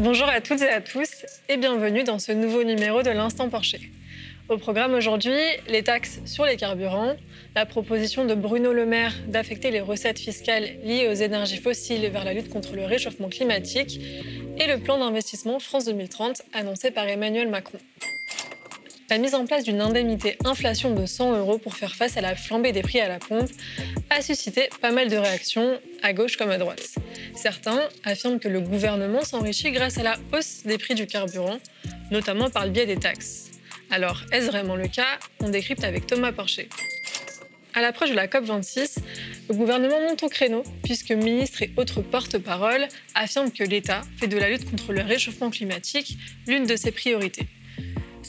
Bonjour à toutes et à tous et bienvenue dans ce nouveau numéro de l'Instant Porcher. Au programme aujourd'hui, les taxes sur les carburants, la proposition de Bruno Le Maire d'affecter les recettes fiscales liées aux énergies fossiles vers la lutte contre le réchauffement climatique et le plan d'investissement France 2030 annoncé par Emmanuel Macron. La mise en place d'une indemnité inflation de 100 euros pour faire face à la flambée des prix à la pompe a suscité pas mal de réactions, à gauche comme à droite. Certains affirment que le gouvernement s'enrichit grâce à la hausse des prix du carburant, notamment par le biais des taxes. Alors, est-ce vraiment le cas? On décrypte avec Thomas Porcher. À l'approche de la COP26, le gouvernement monte au créneau puisque ministres et autres porte-parole affirment que l'État fait de la lutte contre le réchauffement climatique l'une de ses priorités.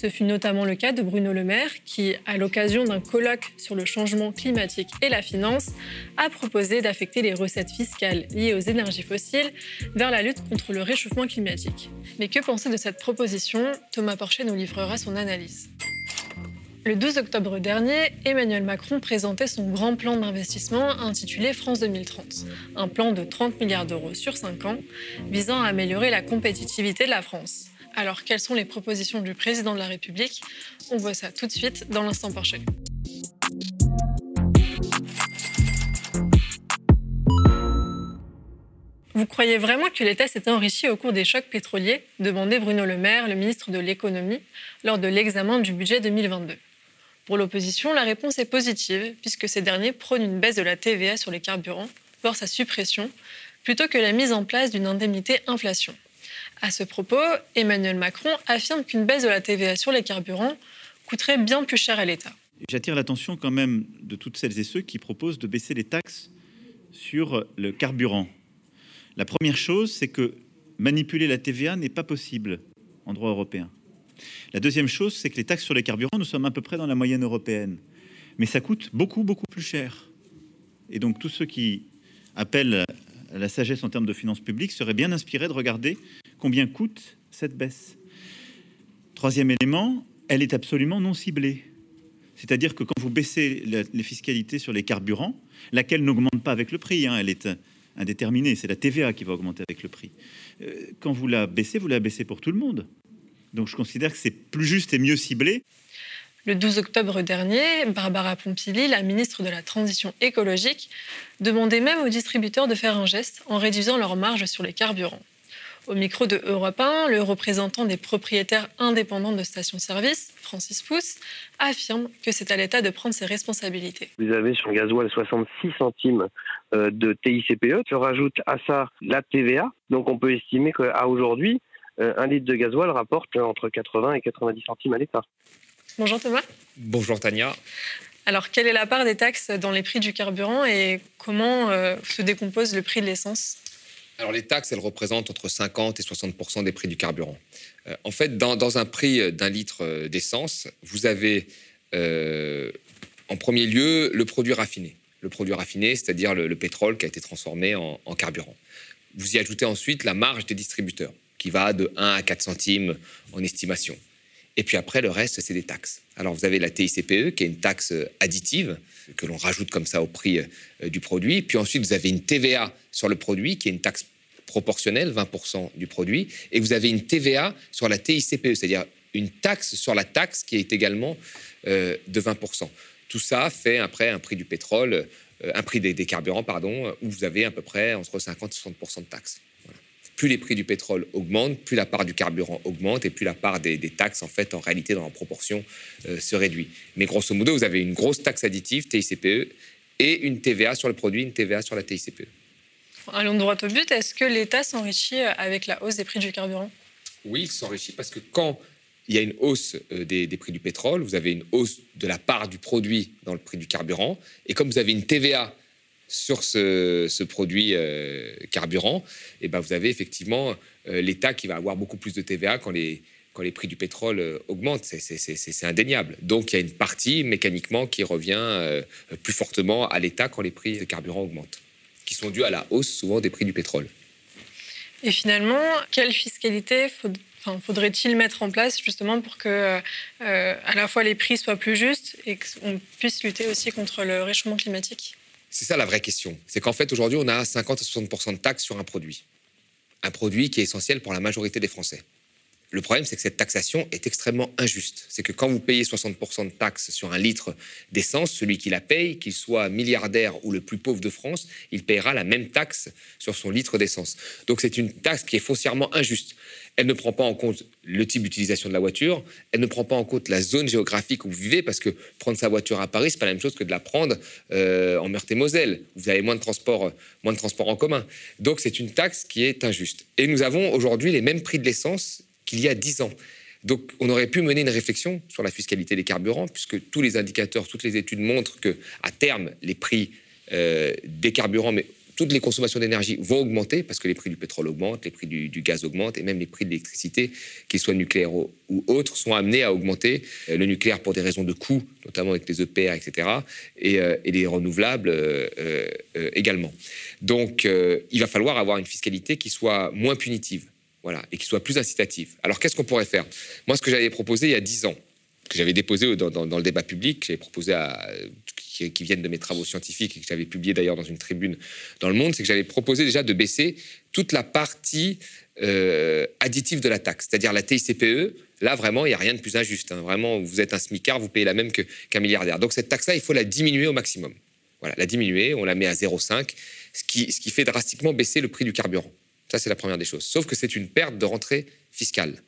Ce fut notamment le cas de Bruno Le Maire qui, à l'occasion d'un colloque sur le changement climatique et la finance, a proposé d'affecter les recettes fiscales liées aux énergies fossiles vers la lutte contre le réchauffement climatique. Mais que penser de cette proposition? Thomas Porcher nous livrera son analyse. Le 12 octobre dernier, Emmanuel Macron présentait son grand plan d'investissement intitulé France 2030, un plan de 30 milliards d'euros sur 5 ans visant à améliorer la compétitivité de la France. Alors, quelles sont les propositions du président de la République? On voit ça tout de suite dans l'instant Porcher. Vous croyez vraiment que l'État s'est enrichi au cours des chocs pétroliers? Demandait Bruno Le Maire, le ministre de l'économie, lors de l'examen du budget 2022. Pour l'opposition, la réponse est positive, puisque ces derniers prônent une baisse de la TVA sur les carburants, voire sa suppression, plutôt que la mise en place d'une indemnité inflation. À ce propos, Emmanuel Macron affirme qu'une baisse de la TVA sur les carburants coûterait bien plus cher à l'État. J'attire l'attention quand même de toutes celles et ceux qui proposent de baisser les taxes sur le carburant. La première chose, c'est que manipuler la TVA n'est pas possible en droit européen. La deuxième chose, c'est que les taxes sur les carburants, nous sommes à peu près dans la moyenne européenne. Mais ça coûte beaucoup, beaucoup plus cher. Et donc tous ceux qui appellent la sagesse en termes de finances publiques seraient bien inspirés de regarder combien coûte cette baisse. Troisième élément, elle est absolument non ciblée. C'est-à-dire que quand vous baissez les fiscalités sur les carburants, laquelle n'augmente pas avec le prix, hein, elle est indéterminée, c'est la TVA qui va augmenter avec le prix. Euh, quand vous la baissez, vous la baissez pour tout le monde. Donc je considère que c'est plus juste et mieux ciblé. Le 12 octobre dernier, Barbara Pompili, la ministre de la Transition écologique, demandait même aux distributeurs de faire un geste en réduisant leurs marges sur les carburants. Au micro de Europe 1, le représentant des propriétaires indépendants de stations-service, Francis Pousse, affirme que c'est à l'État de prendre ses responsabilités. Vous avez sur le gasoil 66 centimes euh, de TICPE. Je rajoute à ça la TVA. Donc on peut estimer qu'à aujourd'hui, euh, un litre de gasoil rapporte entre 80 et 90 centimes à l'État. Bonjour Thomas. Bonjour Tania. Alors, quelle est la part des taxes dans les prix du carburant et comment euh, se décompose le prix de l'essence? Alors les taxes, elles représentent entre 50 et 60% des prix du carburant. Euh, en fait, dans, un prix d'un litre euh, d'essence, vous avez euh, en premier lieu le produit raffiné. Le produit raffiné, c'est-à-dire le, pétrole qui a été transformé en, carburant. Vous y ajoutez ensuite la marge des distributeurs, qui va de 1 à 4 centimes en estimation. Et puis après, le reste, c'est des taxes. Alors vous avez la TICPE, qui est une taxe additive, que l'on rajoute comme ça au prix du produit. Puis ensuite, vous avez une TVA sur le produit, qui est une taxe proportionnelle, 20% du produit, et vous avez une TVA sur la TICPE, c'est-à-dire une taxe sur la taxe qui est également euh, de 20%. Tout ça fait après un prix du pétrole, euh, un prix des, carburants, pardon, où vous avez à peu près entre 50 et 60% de taxes. Plus les prix du pétrole augmentent, plus la part du carburant augmente et plus la part des, taxes, en fait, en réalité, dans la proportion, euh, se réduit. Mais grosso modo, vous avez une grosse taxe additive, TICPE, et une TVA sur le produit, une TVA sur la TICPE. Allons droit au but. Est-ce que l'État s'enrichit euh, avec la hausse des prix du carburant? Oui, il s'enrichit parce que quand il y a une hausse euh, des, prix du pétrole, vous avez une hausse de la part du produit dans le prix du carburant. Et comme vous avez une TVA sur ce, produit euh, carburant, et eh ben vous avez effectivement l'État qui va avoir beaucoup plus de TVA quand les, quand les prix du pétrole augmentent. C'est indéniable. Donc il y a une partie mécaniquement qui revient plus fortement à l'État quand les prix de carburant augmentent qui sont dus à la hausse souvent des prix du pétrole. Et finalement, quelle fiscalité faudrait-il mettre en place justement pour que euh, à la fois les prix soient plus justes et qu'on puisse lutter aussi contre le réchauffement climatique? C'est ça la vraie question. C'est qu'en fait aujourd'hui on a 50 à 60% de taxes sur un produit. un produit qui est essentiel pour la majorité des Français. Le problème, c'est que cette taxation est extrêmement injuste. C'est que quand vous payez 60% de taxes sur un litre d'essence, celui qui la paye, qu'il soit milliardaire ou le plus pauvre de France, il payera la même taxe sur son litre d'essence. Donc c'est une taxe qui est foncièrement injuste. Elle ne prend pas en compte le type d'utilisation de la voiture, elle ne prend pas en compte la zone géographique où vous vivez, parce que prendre sa voiture à Paris, c'est pas la même chose que de la prendre euh, en Meurthe-et-Moselle. Vous avez moins de transport, moins de transport en commun. Donc c'est une taxe qui est injuste. Et nous avons aujourd'hui les mêmes prix de l'essence qu'il y a 10 ans. Donc, on aurait pu mener une réflexion sur la fiscalité des carburants, puisque tous les indicateurs, toutes les études montrent que, à terme, les prix euh, des carburants, mais toutes les consommations d'énergie vont augmenter parce que les prix du pétrole augmentent, les prix du, gaz augmentent et même les prix de l'électricité, qu'ils soient nucléaires ou, autres, sont amenés à augmenter. Euh, le nucléaire pour des raisons de coût, notamment avec les EPR, etc., et, euh, et les renouvelables également. Donc, il va falloir avoir une fiscalité qui soit moins punitive voilà, et qui soit plus incitative. Alors qu'est-ce qu'on pourrait faire? Moi, ce que j'avais proposé il y a 10 ans, que j'avais déposé dans, le débat public, j'avais proposé à, qui, viennent de mes travaux scientifiques et que j'avais publié d'ailleurs dans une tribune dans Le Monde, c'est que j'avais proposé déjà de baisser toute la partie euh, additive de la taxe, c'est-à-dire la TICPE. Là, vraiment, il n'y a rien de plus injuste. Hein. Vraiment, vous êtes un smicard, vous payez la même qu'un milliardaire. Donc cette taxe-là, il faut la diminuer au maximum. Voilà, la diminuer, on la met à 0,5, ce qui, ce qui fait drastiquement baisser le prix du carburant. Ça, c'est la première des choses. Sauf que c'est une perte de rentrée fiscale.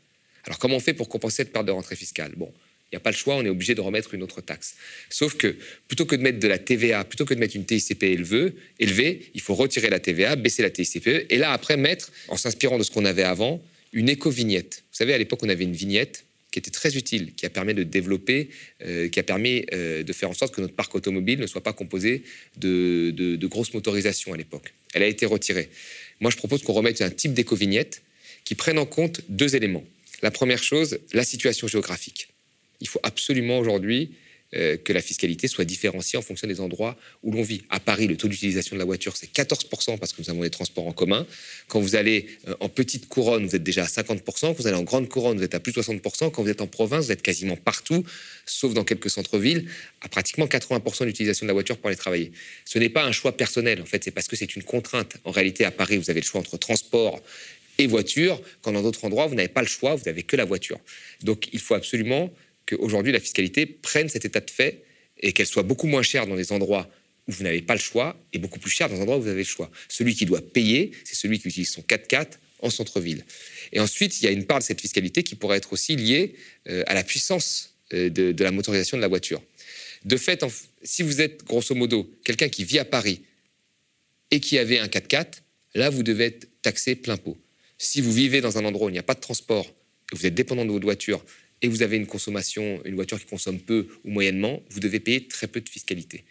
Alors, comment on fait pour compenser cette perte de rentrée fiscale? Bon, il n'y a pas le choix, on est obligé de remettre une autre taxe. Sauf que plutôt que de mettre de la TVA, plutôt que de mettre une TICPE élevée, élevée il faut retirer la TVA, baisser la TICPE, et là, après, mettre, en s'inspirant de ce qu'on avait avant, une éco-vignette. Vous savez, à l'époque, on avait une vignette qui était très utile, qui a permis de développer, euh, qui a permis euh, de faire en sorte que notre parc automobile ne soit pas composé de, de grosses motorisations à l'époque. Elle a été retirée. Moi, je propose qu'on remette un type d'éco-vignette qui prenne en compte deux éléments. La première chose, la situation géographique. Il faut absolument aujourd'hui euh, que la fiscalité soit différenciée en fonction des endroits où l'on vit. À Paris, le taux d'utilisation de la voiture, c'est 14% parce que nous avons des transports en commun. Quand vous allez euh, en petite couronne, vous êtes déjà à 50%. Quand vous allez en grande couronne, vous êtes à plus de 60%. Quand vous êtes en province, vous êtes quasiment partout, sauf dans quelques centres-villes, à pratiquement 80% d'utilisation de la voiture pour aller travailler. Ce n'est pas un choix personnel, en fait, c'est parce que c'est une contrainte. En réalité, à Paris, vous avez le choix entre transport et voiture, quand dans d'autres endroits, vous n'avez pas le choix, vous n'avez que la voiture. Donc il faut absolument qu'aujourd'hui la fiscalité prenne cet état de fait et qu'elle soit beaucoup moins chère dans les endroits où vous n'avez pas le choix et beaucoup plus chère dans les endroits où vous avez le choix. Celui qui doit payer, c'est celui qui utilise son 4x4 en centre-ville. Et ensuite, il y a une part de cette fiscalité qui pourrait être aussi liée euh, à la puissance euh, de, la motorisation de la voiture. De fait, si vous êtes grosso modo quelqu'un qui vit à Paris et qui avait un 4x4, là, vous devez être taxé plein pot. Si vous vivez dans un endroit où il n'y a pas de transport, et vous êtes dépendant de votre voiture et vous avez une consommation, une voiture qui consomme peu ou moyennement, vous devez payer très peu de fiscalité.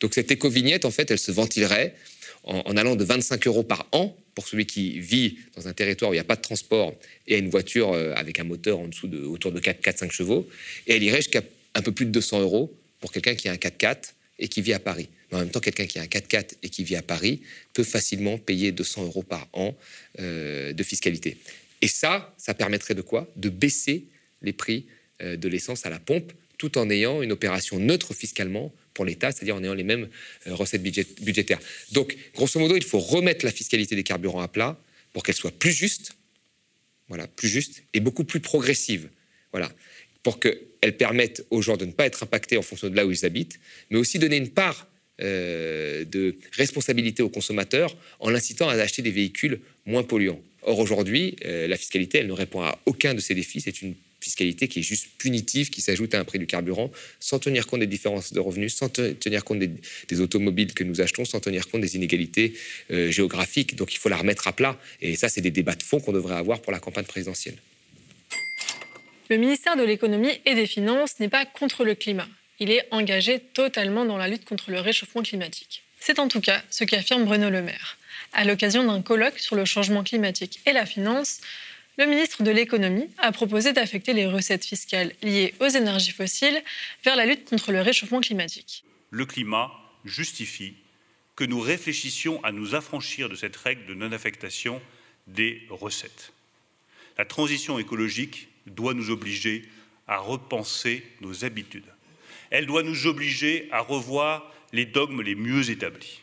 Donc cette éco-vignette, en fait, elle se ventilerait en, allant de 25 euros par an pour celui qui vit dans un territoire où il n'y a pas de transport et a une voiture euh, avec un moteur en dessous de autour de 4-5 chevaux, et elle irait jusqu'à un peu plus de 200 euros pour quelqu'un qui a un 4x4 et qui vit à Paris. Mais en même temps, quelqu'un qui a un 4x4 et qui vit à Paris peut facilement payer 200 euros par an euh, de fiscalité. Et ça, ça permettrait de quoi? De baisser les prix euh, de l'essence à la pompe, tout en ayant une opération neutre fiscalement pour l'État, c'est-à-dire en ayant les mêmes euh, recettes budgétaires. Donc, grosso modo, il faut remettre la fiscalité des carburants à plat pour qu'elle soit plus juste, voilà, plus juste et beaucoup plus progressive, voilà, pour qu'elle permette aux gens de ne pas être impactés en fonction de là où ils habitent, mais aussi donner une part euh, de responsabilité aux consommateurs en l'incitant à acheter des véhicules moins polluants. Or, aujourd'hui, la fiscalité, elle ne répond à aucun de ces défis. C'est une fiscalité qui est juste punitive, qui s'ajoute à un prix du carburant, sans tenir compte des différences de revenus, sans tenir compte des, automobiles que nous achetons, sans tenir compte des inégalités euh, géographiques. Donc il faut la remettre à plat. Et ça, c'est des débats de fond qu'on devrait avoir pour la campagne présidentielle. Le ministère de l'économie et des finances n'est pas contre le climat. Il est engagé totalement dans la lutte contre le réchauffement climatique. C'est en tout cas ce qu'affirme Bruno Le Maire. À l'occasion d'un colloque sur le changement climatique et la finance, le ministre de l'économie a proposé d'affecter les recettes fiscales liées aux énergies fossiles vers la lutte contre le réchauffement climatique. Le climat justifie que nous réfléchissions à nous affranchir de cette règle de non-affectation des recettes. La transition écologique doit nous obliger à repenser nos habitudes. Elle doit nous obliger à revoir les dogmes les mieux établis.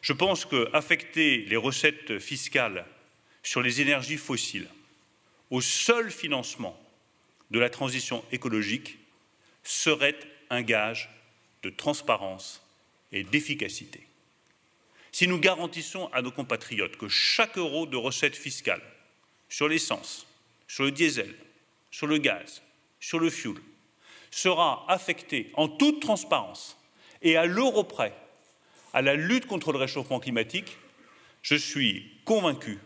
Je pense qu'affecter les recettes fiscales sur les énergies fossiles au seul financement de la transition écologique serait un gage de transparence et d'efficacité. Si nous garantissons à nos compatriotes que chaque euro de recette fiscale sur l'essence, sur le diesel, sur le gaz, sur le fioul, sera affecté en toute transparence et à l'euro près à la lutte contre le réchauffement climatique, je suis convaincu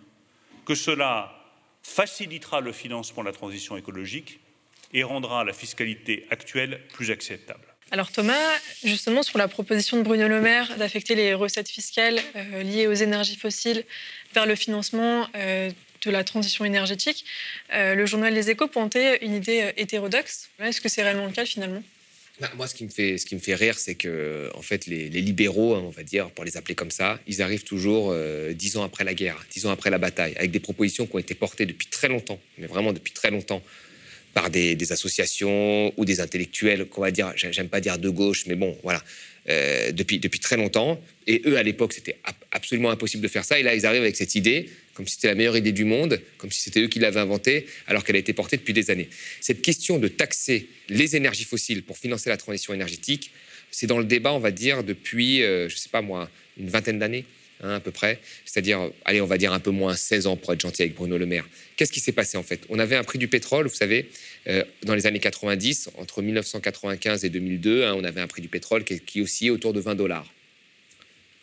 que cela facilitera le financement de la transition écologique et rendra la fiscalité actuelle plus acceptable. Alors Thomas, justement sur la proposition de Bruno Le Maire d'affecter les recettes fiscales euh, liées aux énergies fossiles vers le financement euh, de la transition énergétique, euh, le journal Les Échos pointait une idée hétérodoxe. Est-ce que c'est réellement le cas finalement? Bah, moi, ce qui me fait, ce qui me fait rire, c'est que, en fait, les, libéraux, hein, on va dire, pour les appeler comme ça, ils arrivent toujours dix ans après la guerre, dix ans après la bataille, avec des propositions qui ont été portées depuis très longtemps, mais vraiment depuis très longtemps, par des, associations ou des intellectuels qu'on va dire, j'aime pas dire de gauche, mais bon, voilà, euh, depuis, depuis très longtemps. Et eux, à l'époque, c'était absolument impossible de faire ça. Et là, ils arrivent avec cette idée, comme si c'était la meilleure idée du monde, comme si c'était eux qui l'avaient inventée, alors qu'elle a été portée depuis des années. Cette question de taxer les énergies fossiles pour financer la transition énergétique, c'est dans le débat, on va dire, depuis, euh, je sais pas moi, une vingtaine d'années. Hein, à peu près, c'est-à-dire, allez, on va dire un peu moins 16 ans pour être gentil avec Bruno Le Maire. Qu'est-ce qui s'est passé en fait? On avait un prix du pétrole, vous savez, euh, dans les années 90, entre 1995 et 2002, hein, on avait un prix du pétrole qui, qui oscillait autour de 20 dollars.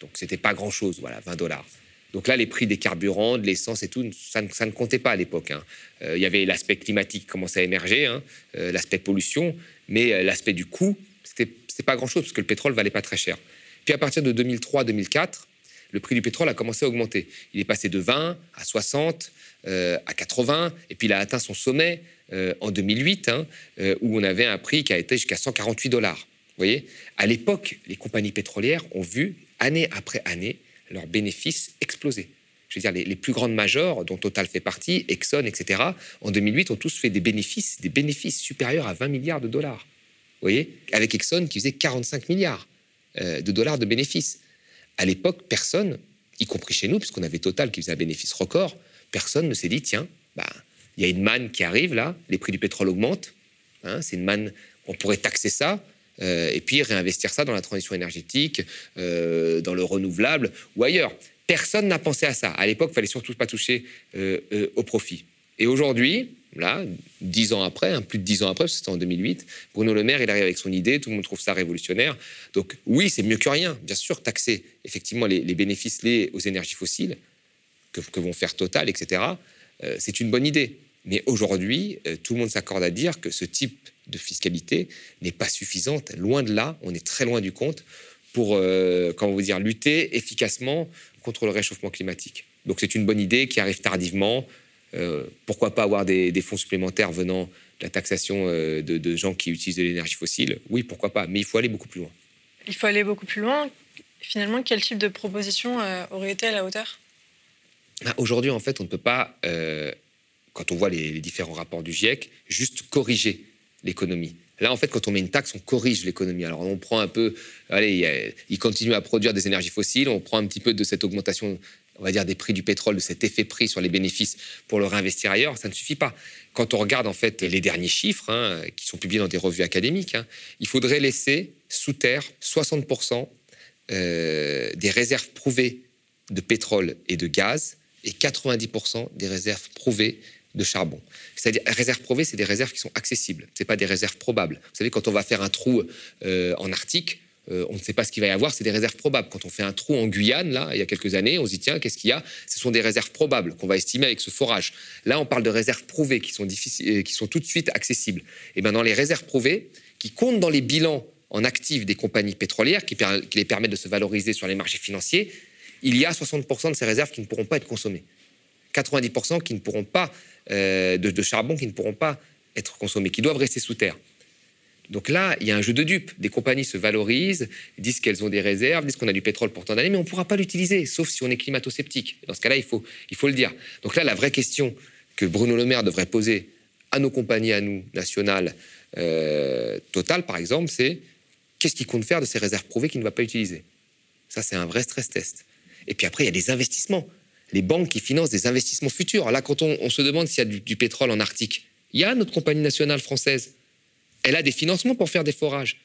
Donc c'était pas grand-chose, voilà, 20 dollars. Donc là, les prix des carburants, de l'essence et tout, ça, ne comptait pas à l'époque. Hein. Euh, il y avait l'aspect climatique qui commençait à émerger, euh, l'aspect pollution, mais l'aspect du coût, c'était pas grand-chose parce que le pétrole valait pas très cher. Puis à partir de 2003-2004, le prix du pétrole a commencé à augmenter. Il est passé de 20 à 60, euh, à 80, et puis il a atteint son sommet euh, en 2008, hein, euh, où on avait un prix qui a été jusqu'à 148 dollars. Vous voyez? À l'époque, les compagnies pétrolières ont vu, année après année, leurs bénéfices exploser. Je veux dire, les, plus grandes majors, dont Total fait partie, Exxon, etc., en 2008, ont tous fait des bénéfices, des bénéfices supérieurs à 20 milliards de dollars. Vous voyez? Avec Exxon qui faisait 45 milliards de dollars de bénéfices. À l'époque, personne, y compris chez nous, puisqu'on avait Total qui faisait un bénéfice record, personne ne s'est dit tiens, bah, il y a une manne qui arrive là, les prix du pétrole augmentent, hein, c'est une manne, on pourrait taxer ça. Euh, et puis réinvestir ça dans la transition énergétique, euh, dans le renouvelable ou ailleurs. Personne n'a pensé à ça. À l'époque, il fallait surtout pas toucher euh, au profit. Et aujourd'hui, là, dix ans après, hein, plus de dix ans après, c'était en 2008, Bruno Le Maire, il arrive avec son idée, tout le monde trouve ça révolutionnaire. Donc oui, c'est mieux que rien, bien sûr, taxer effectivement les, bénéfices liés aux énergies fossiles, que, vont faire Total, etc., c'est une bonne idée. Mais aujourd'hui, tout le monde s'accorde à dire que ce type de fiscalité n'est pas suffisante. Loin de là, on est très loin du compte pour, euh, comment vous dire, lutter efficacement contre le réchauffement climatique. Donc c'est une bonne idée qui arrive tardivement, euh, pourquoi pas avoir des, fonds supplémentaires venant de la taxation euh, de, gens qui utilisent de l'énergie fossile? Oui, pourquoi pas, mais il faut aller beaucoup plus loin. Il faut aller beaucoup plus loin. Finalement, quel type de proposition euh, aurait été à la hauteur? Bah, Aujourd'hui, en fait, on ne peut pas, quand on voit les, différents rapports du GIEC, juste corriger l'économie. Là, en fait, quand on met une taxe, on corrige l'économie. Alors, on prend un peu, allez, il continue à produire des énergies fossiles, on prend un petit peu de cette augmentation on va dire, des prix du pétrole, de cet effet prix sur les bénéfices pour le réinvestir ailleurs, ça ne suffit pas. Quand on regarde en fait les derniers chiffres hein, qui sont publiés dans des revues académiques, hein, il faudrait laisser sous terre 60% euh, des réserves prouvées de pétrole et de gaz et 90% des réserves prouvées de charbon. C'est-à-dire, réserves prouvées, c'est des réserves qui sont accessibles, ce pas des réserves probables. Vous savez, quand on va faire un trou euh, en Arctique, euh, on ne sait pas ce qu'il va y avoir, c'est des réserves probables. Quand on fait un trou en Guyane, là, il y a quelques années, on se dit, tiens, qu'est-ce qu'il y a? Ce sont des réserves probables qu'on va estimer avec ce forage. Là, on parle de réserves prouvées qui sont, euh, qui sont tout de suite accessibles. Et bien, dans les réserves prouvées, qui comptent dans les bilans en actifs des compagnies pétrolières, qui, les permettent de se valoriser sur les marchés financiers, il y a 60% de ces réserves qui ne pourront pas être consommées. 90% qui ne pourront pas, euh, de charbon qui ne pourront pas être consommés, qui doivent rester sous terre. Donc là, il y a un jeu de dupes. Des compagnies se valorisent, disent qu'elles ont des réserves, disent qu'on a du pétrole pour tant d'années, mais on ne pourra pas l'utiliser, sauf si on est climato-sceptique. Dans ce cas-là, il faut, il faut le dire. Donc là, la vraie question que Bruno Le Maire devrait poser à nos compagnies, à nous, nationales, euh, Total par exemple, c'est qu'est-ce qu'il compte faire de ces réserves prouvées qu'il ne va pas utiliser? Ça, c'est un vrai stress test. Et puis après, il y a des investissements. Les banques qui financent des investissements futurs. Là, quand on, se demande s'il y a du, pétrole en Arctique, il y a notre compagnie nationale française. Elle a des financements pour faire des forages.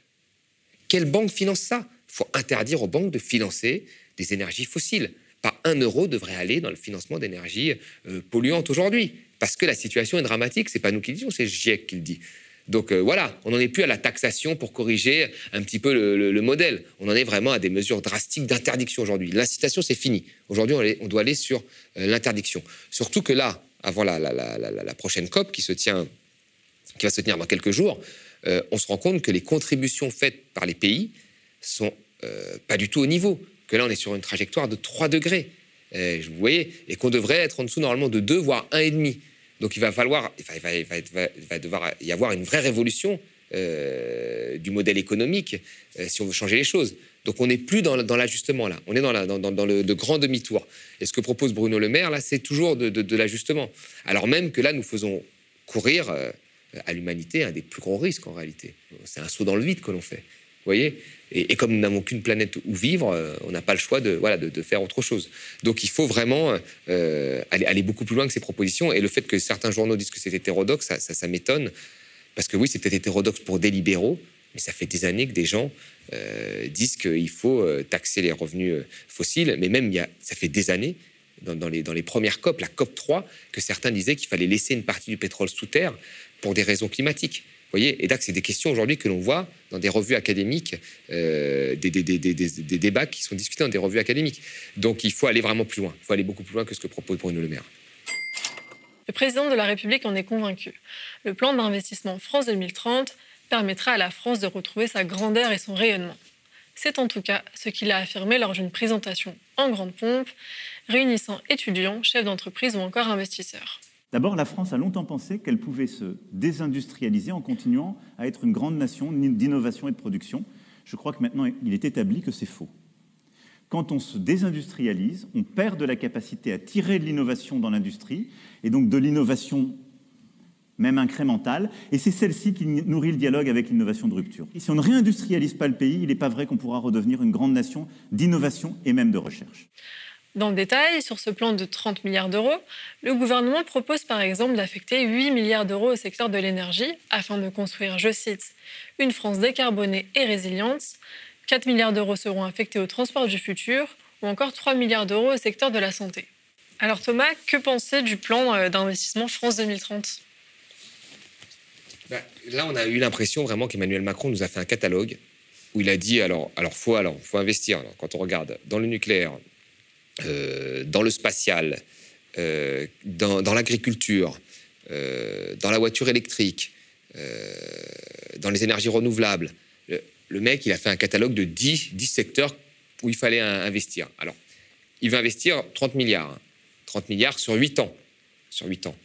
Quelle banque finance ça? Il faut interdire aux banques de financer des énergies fossiles. Pas un euro devrait aller dans le financement d'énergies euh, polluantes aujourd'hui. Parce que la situation est dramatique. C'est pas nous qui le disons, c'est GIEC qui le dit. Donc euh, voilà, on n'en est plus à la taxation pour corriger un petit peu le, modèle. On en est vraiment à des mesures drastiques d'interdiction aujourd'hui. L'incitation, c'est fini. Aujourd'hui, on, doit aller sur euh, l'interdiction. Surtout que là, avant la, prochaine COP qui, se tient, qui va se tenir dans quelques jours, euh, on se rend compte que les contributions faites par les pays sont pas du tout au niveau. Que là, on est sur une trajectoire de 3 degrés. vous voyez, et qu'on devrait être en dessous normalement de 2, voire 1,5. Donc il va falloir, il va, devoir y avoir une vraie révolution euh, du modèle économique euh, si on veut changer les choses. Donc on n'est plus dans, l'ajustement là, on est dans, le de grand demi-tour. Et ce que propose Bruno Le Maire là, c'est toujours de, l'ajustement. Alors même que là, nous faisons courir euh, à l'humanité un des plus gros risques en réalité. C'est un saut dans le vide que l'on fait. Voyez et, comme nous n'avons qu'une planète où vivre, euh, on n'a pas le choix de, voilà, de, faire autre chose. Donc il faut vraiment euh, aller, beaucoup plus loin que ces propositions. Et le fait que certains journaux disent que c'est hétérodoxe, ça, m'étonne. Parce que oui, c'est peut-être hétérodoxe pour des libéraux, mais ça fait des années que des gens euh, disent qu'il faut taxer les revenus fossiles. Mais même, ça fait des années, dans, les, dans les premières COP, la COP 3, que certains disaient qu'il fallait laisser une partie du pétrole sous terre pour des raisons climatiques voyez Et donc, c'est des questions aujourd'hui que l'on voit dans des revues académiques, euh, des, débats qui sont discutés dans des revues académiques. Donc, il faut aller vraiment plus loin. Il faut aller beaucoup plus loin que ce que propose Bruno Le Maire. Le président de la République en est convaincu. Le plan d'investissement France 2030 permettra à la France de retrouver sa grandeur et son rayonnement. C'est en tout cas ce qu'il a affirmé lors d'une présentation en grande pompe, réunissant étudiants, chefs d'entreprise ou encore investisseurs. D'abord, la France a longtemps pensé qu'elle pouvait se désindustrialiser en continuant à être une grande nation d'innovation et de production. Je crois que maintenant, il est établi que c'est faux. Quand on se désindustrialise, on perd de la capacité à tirer de l'innovation dans l'industrie, et donc de l'innovation même incrémentale, et c'est celle-ci qui nourrit le dialogue avec l'innovation de rupture. Si on ne réindustrialise pas le pays, il n'est pas vrai qu'on pourra redevenir une grande nation d'innovation et même de recherche. Dans le détail, sur ce plan de 30 milliards d'euros, le gouvernement propose par exemple d'affecter 8 milliards d'euros au secteur de l'énergie afin de construire, je cite, une France décarbonée et résiliente. 4 milliards d'euros seront affectés au transport du futur ou encore 3 milliards d'euros au secteur de la santé. Alors Thomas, que penser du plan euh, d'investissement France 2030 ben, Là, on a eu l'impression vraiment qu'Emmanuel Macron nous a fait un catalogue où il a dit alors, alors faut alors, faut investir. quand on regarde dans le nucléaire, dans le spatial, euh, dans, l'agriculture, euh, dans la voiture électrique, dans les énergies renouvelables. Le, mec, il a fait un catalogue de 10, 10 secteurs où il fallait investir. Alors, il va investir 30 milliards. 30 hein. milliards sur 8 ans. Sur 8 ans.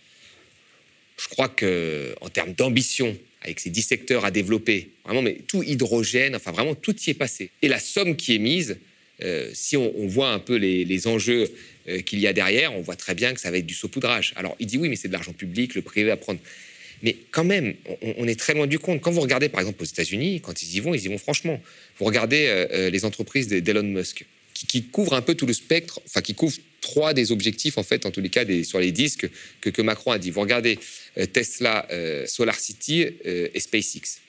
Je crois que en termes d'ambition, avec ces 10 secteurs à développer, vraiment, mais tout hydrogène, enfin vraiment, tout y est passé. Et la somme qui est mise, euh, si on, voit un peu les, enjeux euh, qu'il y a derrière, on voit très bien que ça va être du saupoudrage. Alors il dit oui, mais c'est de l'argent public, le privé va prendre. Mais quand même, on, est très loin du compte. Quand vous regardez par exemple aux États-Unis, quand ils y vont, ils y vont franchement. Vous regardez euh, les entreprises d'Elon Musk, qui, couvrent un peu tout le spectre, enfin qui couvrent trois des objectifs en fait, en tous les cas, des, sur les disques que, Macron a dit. Vous regardez Tesla, SolarCity et SpaceX.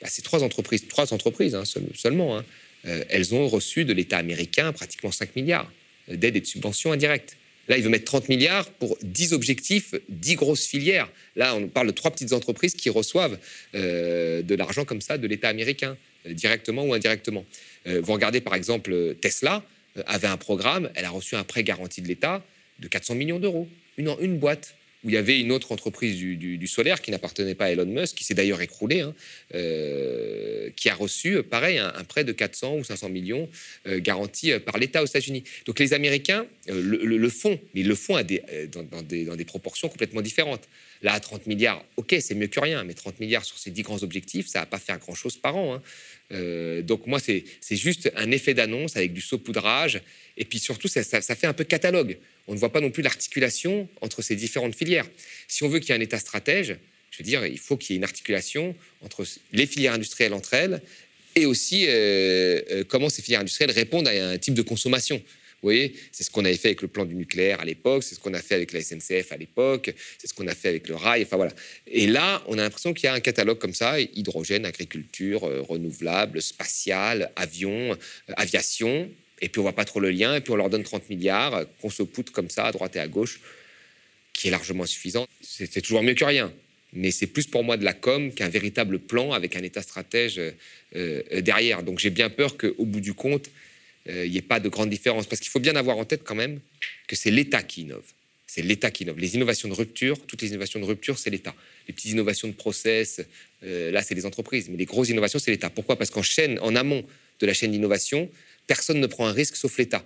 Bah, c'est trois entreprises, trois entreprises hein, seulement. Hein. Euh, elles ont reçu de l'État américain pratiquement 5 milliards d'aides et de subventions indirectes. Là, il veut mettre 30 milliards pour 10 objectifs, 10 grosses filières. Là, on parle de trois petites entreprises qui reçoivent euh, de l'argent comme ça de l'État américain, euh, directement ou indirectement. vous regardez par exemple Tesla avait un programme, elle a reçu un prêt garanti de l'État de 400 millions d'euros, une, une boîte où il y avait une autre entreprise du, solaire qui n'appartenait pas à Elon Musk, qui s'est d'ailleurs écroulée, hein, euh, qui a reçu, pareil, un, prêt de 400 ou 500 millions euh, garanti euh, par l'État aux États-Unis. Donc les Américains le, font, mais ils le font dans, des, proportions complètement différentes. Là, à 30 milliards, ok, c'est mieux que rien, mais 30 milliards sur ces 10 grands objectifs, ça va pas faire grand-chose par an. Hein. donc moi, c'est juste un effet d'annonce avec du saupoudrage, et puis surtout, ça fait un peu catalogue on ne voit pas non plus l'articulation entre ces différentes filières. Si on veut qu'il y ait un État stratège, je veux dire, il faut qu'il y ait une articulation entre les filières industrielles entre elles et aussi euh, euh, comment ces filières industrielles répondent à un type de consommation. Vous voyez, c'est ce qu'on avait fait avec le plan du nucléaire à l'époque, c'est ce qu'on a fait avec la SNCF à l'époque, c'est ce qu'on a fait avec le rail, enfin voilà. Et là, on a l'impression qu'il y a un catalogue comme ça, hydrogène, agriculture, euh, renouvelable, spatial, avion, euh, aviation, et puis on voit pas trop le lien, et puis on leur donne 30 milliards, euh, qu'on se poutre comme ça à droite et à gauche, qui est largement insuffisant. C'est toujours mieux que rien. Mais c'est plus pour moi de la com qu'un véritable plan avec un état stratège derrière. Donc j'ai bien peur qu'au bout du compte, euh, il n'y ait pas de grande différence. Parce qu'il faut bien avoir en tête quand même que c'est l'État qui innove. C'est l'État qui innove. Les innovations de rupture, toutes les innovations de rupture, c'est l'État. Les petites innovations de process, euh, là, c'est les entreprises. Mais les grosses innovations, c'est l'État. Pourquoi? Parce qu'en chaîne, en amont de la chaîne d'innovation, personne ne prend un risque sauf l'État.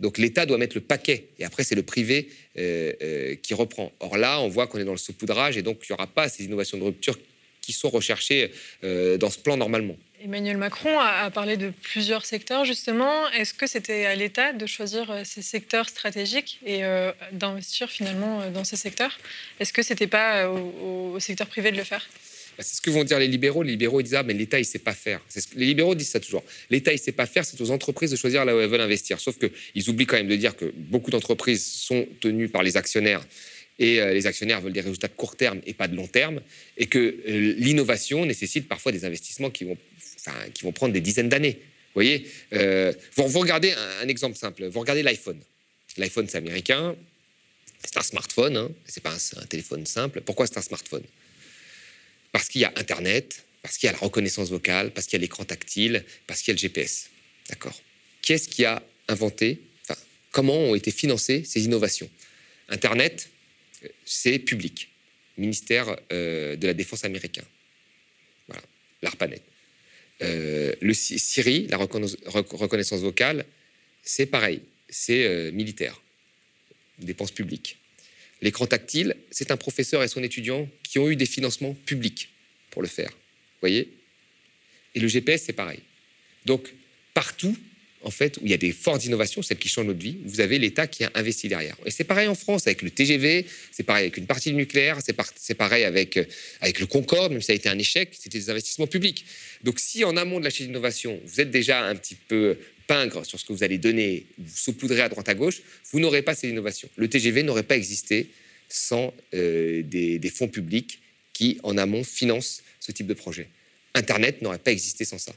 Donc l'État doit mettre le paquet et après c'est le privé euh, qui reprend. Or là, on voit qu'on est dans le saupoudrage et donc il n'y aura pas ces innovations de rupture qui sont recherchées dans ce plan normalement. Emmanuel Macron a, parlé de plusieurs secteurs, justement. Est-ce que c'était à l'État de choisir euh, ces secteurs stratégiques et euh, d'investir finalement euh, dans ces secteurs? Est-ce que ce n'était pas au, secteur privé de le faire? C'est ce que vont dire les libéraux. Les libéraux disent ah mais l'État il sait pas faire. les libéraux disent ça toujours. L'État il sait pas faire, c'est aux entreprises de choisir là où elles veulent investir. Sauf qu'ils oublient quand même de dire que beaucoup d'entreprises sont tenues par les actionnaires et les actionnaires veulent des résultats de court terme et pas de long terme, et que l'innovation nécessite parfois des investissements qui vont prendre des dizaines d'années. Vous voyez euh, vous, regardez un, exemple simple. Vous regardez l'iPhone. L'iPhone, c'est américain. C'est un smartphone. Hein, c'est pas un, téléphone simple. Pourquoi c'est un smartphone? Parce qu'il y a Internet, parce qu'il y a la reconnaissance vocale, parce qu'il y a l'écran tactile, parce qu'il y a le GPS. D'accord Qui ce qui a inventé Comment ont été financées ces innovations? Internet, c'est public. Ministère euh, de la Défense américain. Voilà, l'ARPANET. Euh, le Siri, la reconnaissance vocale, c'est pareil, c'est euh, militaire, dépenses publiques. L'écran tactile, c'est un professeur et son étudiant qui ont eu des financements publics pour le faire. voyez? Et le GPS, c'est pareil. Donc, partout, en fait, où il y a des fortes innovations, celles qui changent notre vie, vous avez l'État qui a investi derrière. Et c'est pareil en France avec le TGV, c'est pareil avec une partie du nucléaire, c'est pareil avec, euh, avec le Concorde, même si ça a été un échec, c'était des investissements publics. Donc si en amont de la chaîne d'innovation, vous êtes déjà un petit peu pingre sur ce que vous allez donner, vous saupoudrez à droite à gauche, vous n'aurez pas ces innovations. Le TGV n'aurait pas existé sans euh, des, des fonds publics qui, en amont, financent ce type de projet. Internet n'aurait pas existé sans ça.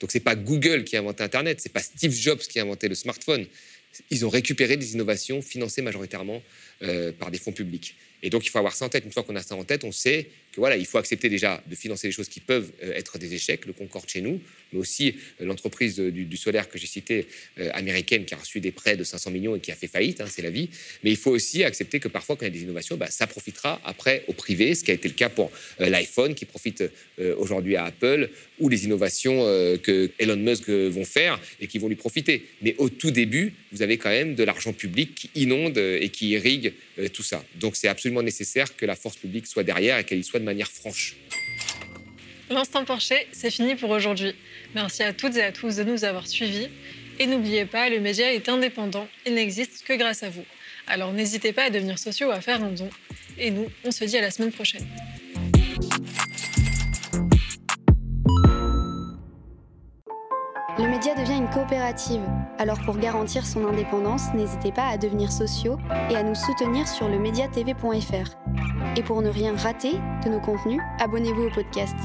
Donc c'est pas Google qui a inventé Internet, c'est pas Steve Jobs qui a inventé le smartphone. Ils ont récupéré des innovations financées majoritairement euh, par des fonds publics. Et donc il faut avoir ça en tête. Une fois qu'on a ça en tête, on sait que voilà, il faut accepter déjà de financer des choses qui peuvent euh, être des échecs, le Concorde chez nous, mais aussi euh, l'entreprise du, solaire que j'ai citée, américaine, qui a reçu des prêts de 500 millions et qui a fait faillite, hein, c'est la vie. Mais il faut aussi accepter que parfois, quand il y a des innovations, bah, ça profitera après au privé, ce qui a été le cas pour l'iPhone, qui profite aujourd'hui à Apple, ou les innovations que Elon Musk vont faire et qui vont lui profiter. Mais au tout début, vous avez quand même de l'argent public qui inonde et qui irrigue tout ça. Donc c'est absolument nécessaire que la force publique soit derrière et qu'elle y soit de manière franche. L'instant Porcher, c'est fini pour aujourd'hui. Merci à toutes et à tous de nous avoir suivis. Et n'oubliez pas, le média est indépendant, il n'existe que grâce à vous. Alors n'hésitez pas à devenir sociaux ou à faire un don. Et nous, on se dit à la semaine prochaine. Alors pour garantir son indépendance, n'hésitez pas à devenir sociaux et à nous soutenir sur le mediatv.fr. Et pour ne rien rater de nos contenus, abonnez-vous au podcast.